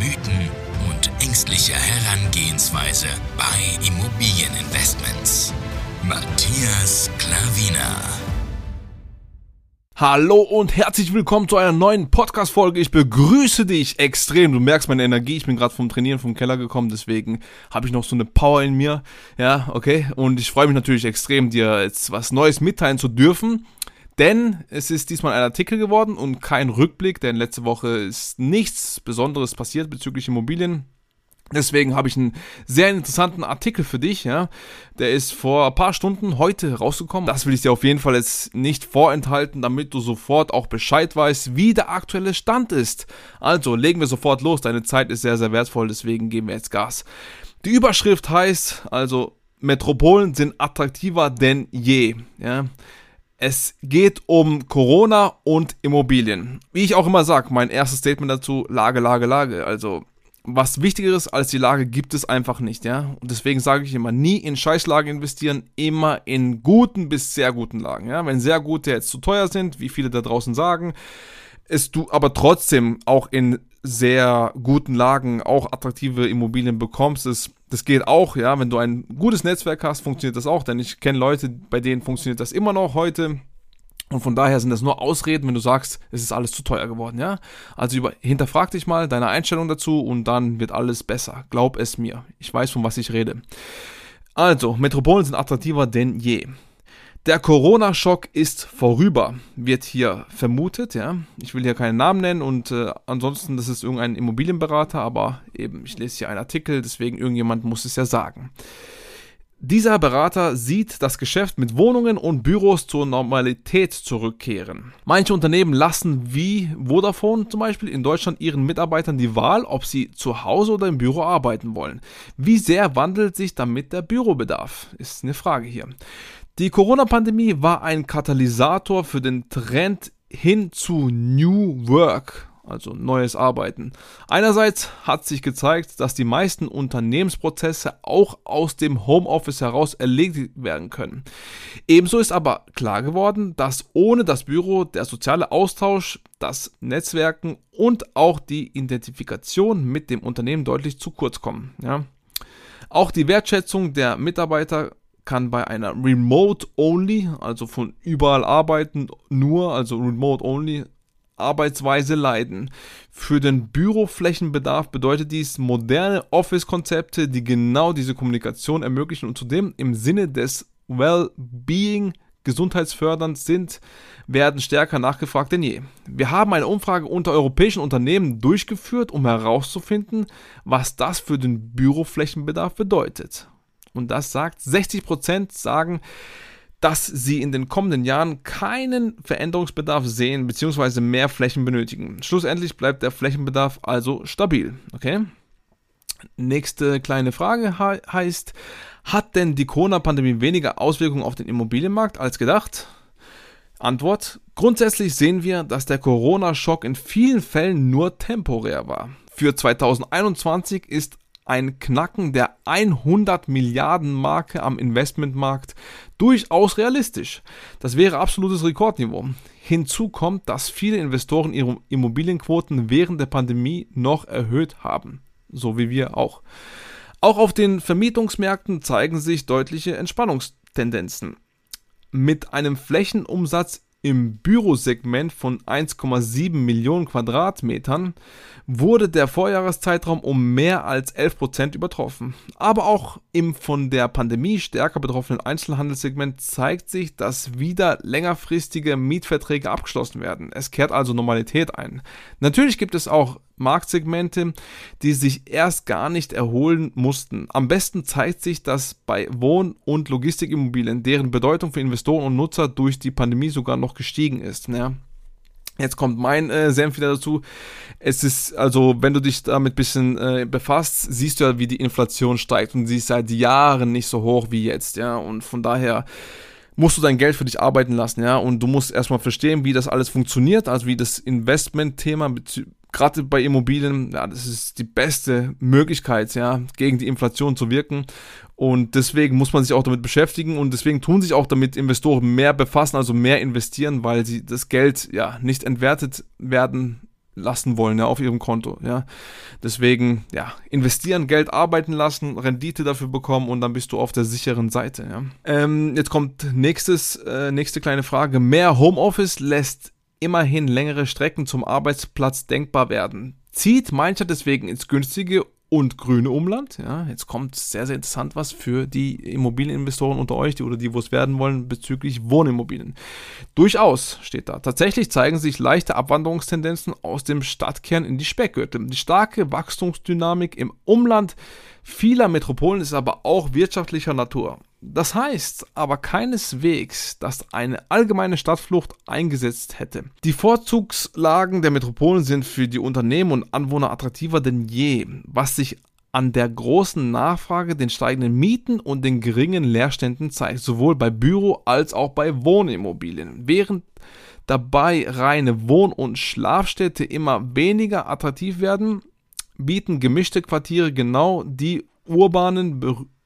Mythen und ängstliche Herangehensweise bei Immobilieninvestments. Matthias Klavina. Hallo und herzlich willkommen zu einer neuen Podcast-Folge. Ich begrüße dich extrem. Du merkst meine Energie. Ich bin gerade vom Trainieren vom Keller gekommen, deswegen habe ich noch so eine Power in mir. Ja, okay. Und ich freue mich natürlich extrem, dir jetzt was Neues mitteilen zu dürfen. Denn es ist diesmal ein Artikel geworden und kein Rückblick, denn letzte Woche ist nichts Besonderes passiert bezüglich Immobilien. Deswegen habe ich einen sehr interessanten Artikel für dich, ja. Der ist vor ein paar Stunden heute rausgekommen. Das will ich dir auf jeden Fall jetzt nicht vorenthalten, damit du sofort auch Bescheid weißt, wie der aktuelle Stand ist. Also legen wir sofort los. Deine Zeit ist sehr, sehr wertvoll, deswegen geben wir jetzt Gas. Die Überschrift heißt also, Metropolen sind attraktiver denn je, ja. Es geht um Corona und Immobilien. Wie ich auch immer sage, mein erstes Statement dazu, Lage, Lage, Lage. Also was Wichtigeres als die Lage gibt es einfach nicht, ja. Und deswegen sage ich immer, nie in Scheißlagen investieren, immer in guten bis sehr guten Lagen, ja. Wenn sehr gute jetzt zu teuer sind, wie viele da draußen sagen, ist du aber trotzdem auch in sehr guten Lagen auch attraktive Immobilien bekommst, das, das geht auch, ja. Wenn du ein gutes Netzwerk hast, funktioniert das auch, denn ich kenne Leute, bei denen funktioniert das immer noch heute und von daher sind das nur Ausreden, wenn du sagst, es ist alles zu teuer geworden, ja? Also über, hinterfrag dich mal deine Einstellung dazu und dann wird alles besser. Glaub es mir. Ich weiß, von was ich rede. Also, Metropolen sind attraktiver denn je. Der Corona-Schock ist vorüber, wird hier vermutet, ja. Ich will hier keinen Namen nennen und äh, ansonsten, das ist irgendein Immobilienberater, aber eben, ich lese hier einen Artikel, deswegen irgendjemand muss es ja sagen. Dieser Berater sieht das Geschäft mit Wohnungen und Büros zur Normalität zurückkehren. Manche Unternehmen lassen wie Vodafone zum Beispiel in Deutschland ihren Mitarbeitern die Wahl, ob sie zu Hause oder im Büro arbeiten wollen. Wie sehr wandelt sich damit der Bürobedarf? Ist eine Frage hier. Die Corona-Pandemie war ein Katalysator für den Trend hin zu New Work also neues Arbeiten. Einerseits hat sich gezeigt, dass die meisten Unternehmensprozesse auch aus dem Homeoffice heraus erledigt werden können. Ebenso ist aber klar geworden, dass ohne das Büro der soziale Austausch, das Netzwerken und auch die Identifikation mit dem Unternehmen deutlich zu kurz kommen. Ja. Auch die Wertschätzung der Mitarbeiter kann bei einer Remote Only, also von überall arbeiten, nur, also Remote Only, Arbeitsweise leiden. Für den Büroflächenbedarf bedeutet dies moderne Office-Konzepte, die genau diese Kommunikation ermöglichen und zudem im Sinne des Well-Being gesundheitsfördernd sind, werden stärker nachgefragt denn je. Wir haben eine Umfrage unter europäischen Unternehmen durchgeführt, um herauszufinden, was das für den Büroflächenbedarf bedeutet. Und das sagt 60% sagen, dass sie in den kommenden Jahren keinen Veränderungsbedarf sehen bzw. mehr Flächen benötigen. Schlussendlich bleibt der Flächenbedarf also stabil. Okay? Nächste kleine Frage he heißt, hat denn die Corona-Pandemie weniger Auswirkungen auf den Immobilienmarkt als gedacht? Antwort, grundsätzlich sehen wir, dass der Corona-Schock in vielen Fällen nur temporär war. Für 2021 ist ein Knacken der 100 Milliarden Marke am Investmentmarkt durchaus realistisch. Das wäre absolutes Rekordniveau. Hinzu kommt, dass viele Investoren ihre Immobilienquoten während der Pandemie noch erhöht haben, so wie wir auch. Auch auf den Vermietungsmärkten zeigen sich deutliche Entspannungstendenzen. Mit einem Flächenumsatz im Bürosegment von 1,7 Millionen Quadratmetern wurde der Vorjahreszeitraum um mehr als 11% übertroffen. Aber auch im von der Pandemie stärker betroffenen Einzelhandelssegment zeigt sich, dass wieder längerfristige Mietverträge abgeschlossen werden. Es kehrt also Normalität ein. Natürlich gibt es auch Marktsegmente, die sich erst gar nicht erholen mussten. Am besten zeigt sich das bei Wohn- und Logistikimmobilien, deren Bedeutung für Investoren und Nutzer durch die Pandemie sogar noch gestiegen ist. Ja. Jetzt kommt mein äh, Senf wieder dazu. Es ist, also, wenn du dich damit ein bisschen äh, befasst, siehst du ja, wie die Inflation steigt und sie ist seit Jahren nicht so hoch wie jetzt, ja. Und von daher musst du dein Geld für dich arbeiten lassen, ja. Und du musst erstmal verstehen, wie das alles funktioniert, also wie das Investment-Thema gerade bei Immobilien, ja, das ist die beste Möglichkeit, ja, gegen die Inflation zu wirken. Und deswegen muss man sich auch damit beschäftigen und deswegen tun sich auch damit Investoren mehr befassen, also mehr investieren, weil sie das Geld ja nicht entwertet werden lassen wollen, ja, auf ihrem Konto, ja. Deswegen, ja, investieren, Geld arbeiten lassen, Rendite dafür bekommen und dann bist du auf der sicheren Seite, ja. Ähm, jetzt kommt nächstes, äh, nächste kleine Frage. Mehr Homeoffice lässt immerhin längere Strecken zum Arbeitsplatz denkbar werden. Zieht mancher deswegen ins günstige und grüne Umland. Ja, jetzt kommt sehr, sehr interessant was für die Immobilieninvestoren unter euch, die oder die, wo es werden wollen, bezüglich Wohnimmobilien. Durchaus steht da. Tatsächlich zeigen sich leichte Abwanderungstendenzen aus dem Stadtkern in die Speckgürtel. Die starke Wachstumsdynamik im Umland vieler Metropolen ist aber auch wirtschaftlicher Natur. Das heißt aber keineswegs, dass eine allgemeine Stadtflucht eingesetzt hätte. Die Vorzugslagen der Metropolen sind für die Unternehmen und Anwohner attraktiver denn je, was sich an der großen Nachfrage, den steigenden Mieten und den geringen Leerständen zeigt, sowohl bei Büro- als auch bei Wohnimmobilien. Während dabei reine Wohn- und Schlafstädte immer weniger attraktiv werden, bieten gemischte Quartiere genau die urbanen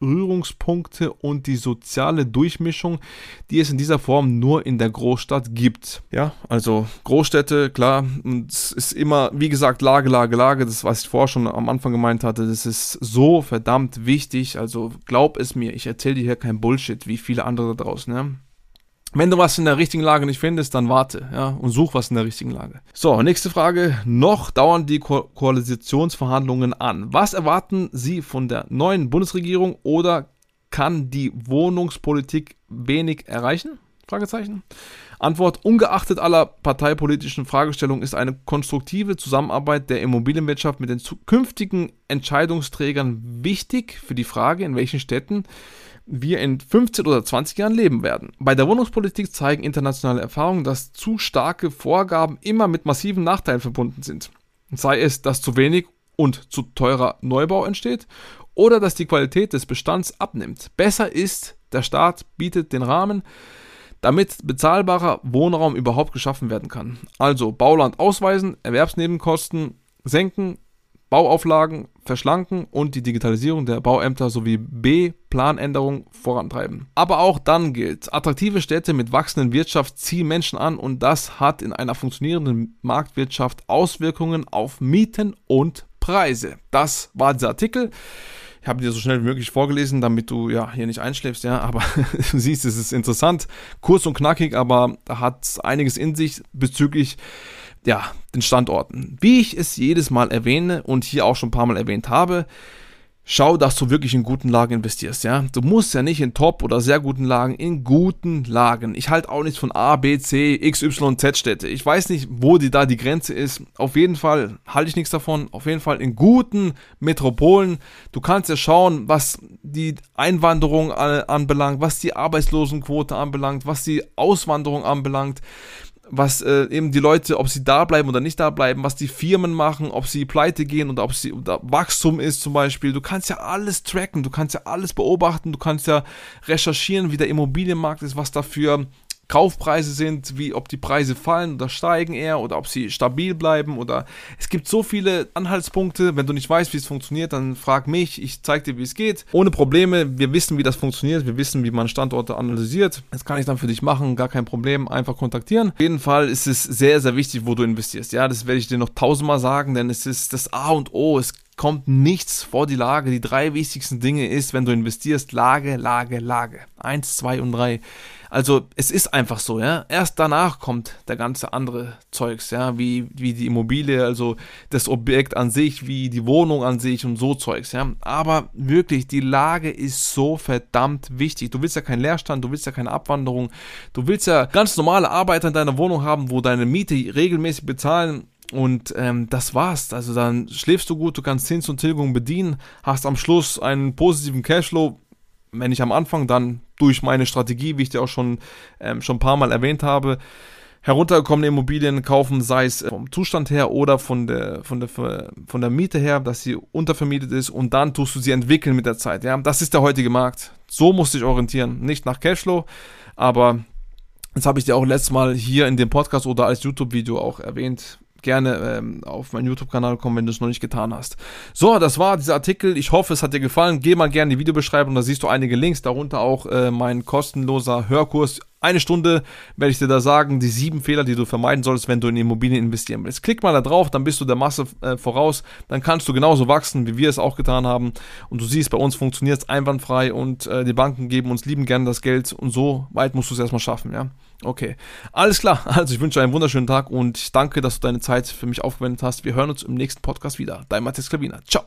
Berührungspunkte und die soziale Durchmischung, die es in dieser Form nur in der Großstadt gibt. Ja, also Großstädte, klar, es ist immer, wie gesagt, Lage, Lage, Lage, das, was ich vorher schon am Anfang gemeint hatte, das ist so verdammt wichtig. Also glaub es mir, ich erzähle dir hier kein Bullshit, wie viele andere da draußen, ja. Wenn du was in der richtigen Lage nicht findest, dann warte, ja, und such was in der richtigen Lage. So, nächste Frage. Noch dauern die Ko Koalitionsverhandlungen an. Was erwarten Sie von der neuen Bundesregierung oder kann die Wohnungspolitik wenig erreichen? Fragezeichen. Antwort: Ungeachtet aller parteipolitischen Fragestellungen ist eine konstruktive Zusammenarbeit der Immobilienwirtschaft mit den zukünftigen Entscheidungsträgern wichtig für die Frage, in welchen Städten wir in 15 oder 20 Jahren leben werden. Bei der Wohnungspolitik zeigen internationale Erfahrungen, dass zu starke Vorgaben immer mit massiven Nachteilen verbunden sind. Sei es, dass zu wenig und zu teurer Neubau entsteht oder dass die Qualität des Bestands abnimmt. Besser ist, der Staat bietet den Rahmen, damit bezahlbarer Wohnraum überhaupt geschaffen werden kann. Also Bauland ausweisen, Erwerbsnebenkosten senken, Bauauflagen verschlanken und die Digitalisierung der Bauämter sowie B Planänderungen vorantreiben. Aber auch dann gilt, attraktive Städte mit wachsenden Wirtschaft ziehen Menschen an und das hat in einer funktionierenden Marktwirtschaft Auswirkungen auf Mieten und Preise. Das war dieser Artikel. Ich habe dir so schnell wie möglich vorgelesen, damit du ja hier nicht einschläfst, ja, aber du siehst, es ist interessant, kurz und knackig, aber hat einiges in sich bezüglich ja, den Standorten. Wie ich es jedes Mal erwähne und hier auch schon ein paar Mal erwähnt habe, schau, dass du wirklich in guten Lagen investierst, ja. Du musst ja nicht in Top- oder sehr guten Lagen, in guten Lagen. Ich halte auch nichts von A, B, C, X, Y, Z Städte. Ich weiß nicht, wo die da die Grenze ist. Auf jeden Fall halte ich nichts davon. Auf jeden Fall in guten Metropolen. Du kannst ja schauen, was die Einwanderung anbelangt, was die Arbeitslosenquote anbelangt, was die Auswanderung anbelangt was äh, eben die Leute, ob sie da bleiben oder nicht da bleiben, was die Firmen machen, ob sie pleite gehen oder ob sie oder Wachstum ist zum Beispiel. Du kannst ja alles tracken, du kannst ja alles beobachten, du kannst ja recherchieren, wie der Immobilienmarkt ist, was dafür Kaufpreise sind, wie ob die Preise fallen oder steigen eher oder ob sie stabil bleiben oder es gibt so viele Anhaltspunkte. Wenn du nicht weißt, wie es funktioniert, dann frag mich, ich zeige dir, wie es geht. Ohne Probleme, wir wissen, wie das funktioniert, wir wissen, wie man Standorte analysiert. Das kann ich dann für dich machen, gar kein Problem, einfach kontaktieren. Auf jeden Fall ist es sehr, sehr wichtig, wo du investierst. Ja, das werde ich dir noch tausendmal sagen, denn es ist das A und O. Es kommt nichts vor die Lage. Die drei wichtigsten Dinge ist, wenn du investierst, Lage, Lage, Lage. Eins, zwei und drei. Also es ist einfach so, ja. Erst danach kommt der ganze andere Zeugs, ja, wie, wie die Immobilie, also das Objekt an sich, wie die Wohnung an sich und so Zeugs, ja. Aber wirklich, die Lage ist so verdammt wichtig. Du willst ja keinen Leerstand, du willst ja keine Abwanderung, du willst ja ganz normale Arbeiter in deiner Wohnung haben, wo deine Miete regelmäßig bezahlen und ähm, das war's. Also dann schläfst du gut, du kannst Zins und Tilgung bedienen, hast am Schluss einen positiven Cashflow, wenn nicht am Anfang, dann durch meine Strategie, wie ich dir auch schon, ähm, schon ein paar Mal erwähnt habe. heruntergekommene Immobilien kaufen, sei es vom Zustand her oder von der, von der, von der Miete her, dass sie untervermietet ist und dann tust du sie entwickeln mit der Zeit. Ja, das ist der heutige Markt. So musst du dich orientieren. Nicht nach Cashflow, aber das habe ich dir auch letztes Mal hier in dem Podcast oder als YouTube-Video auch erwähnt gerne ähm, auf meinen YouTube-Kanal kommen, wenn du es noch nicht getan hast. So, das war dieser Artikel. Ich hoffe, es hat dir gefallen. Geh mal gerne in die Videobeschreibung, da siehst du einige Links, darunter auch äh, mein kostenloser Hörkurs. Eine Stunde werde ich dir da sagen, die sieben Fehler, die du vermeiden solltest, wenn du in Immobilien investieren willst. Klick mal da drauf, dann bist du der Masse äh, voraus. Dann kannst du genauso wachsen, wie wir es auch getan haben. Und du siehst, bei uns funktioniert es einwandfrei und äh, die Banken geben uns lieben gerne das Geld. Und so weit musst du es erstmal schaffen, ja. Okay, alles klar. Also ich wünsche einen wunderschönen Tag und danke, dass du deine Zeit für mich aufgewendet hast. Wir hören uns im nächsten Podcast wieder. Dein Matthias Klavina. Ciao.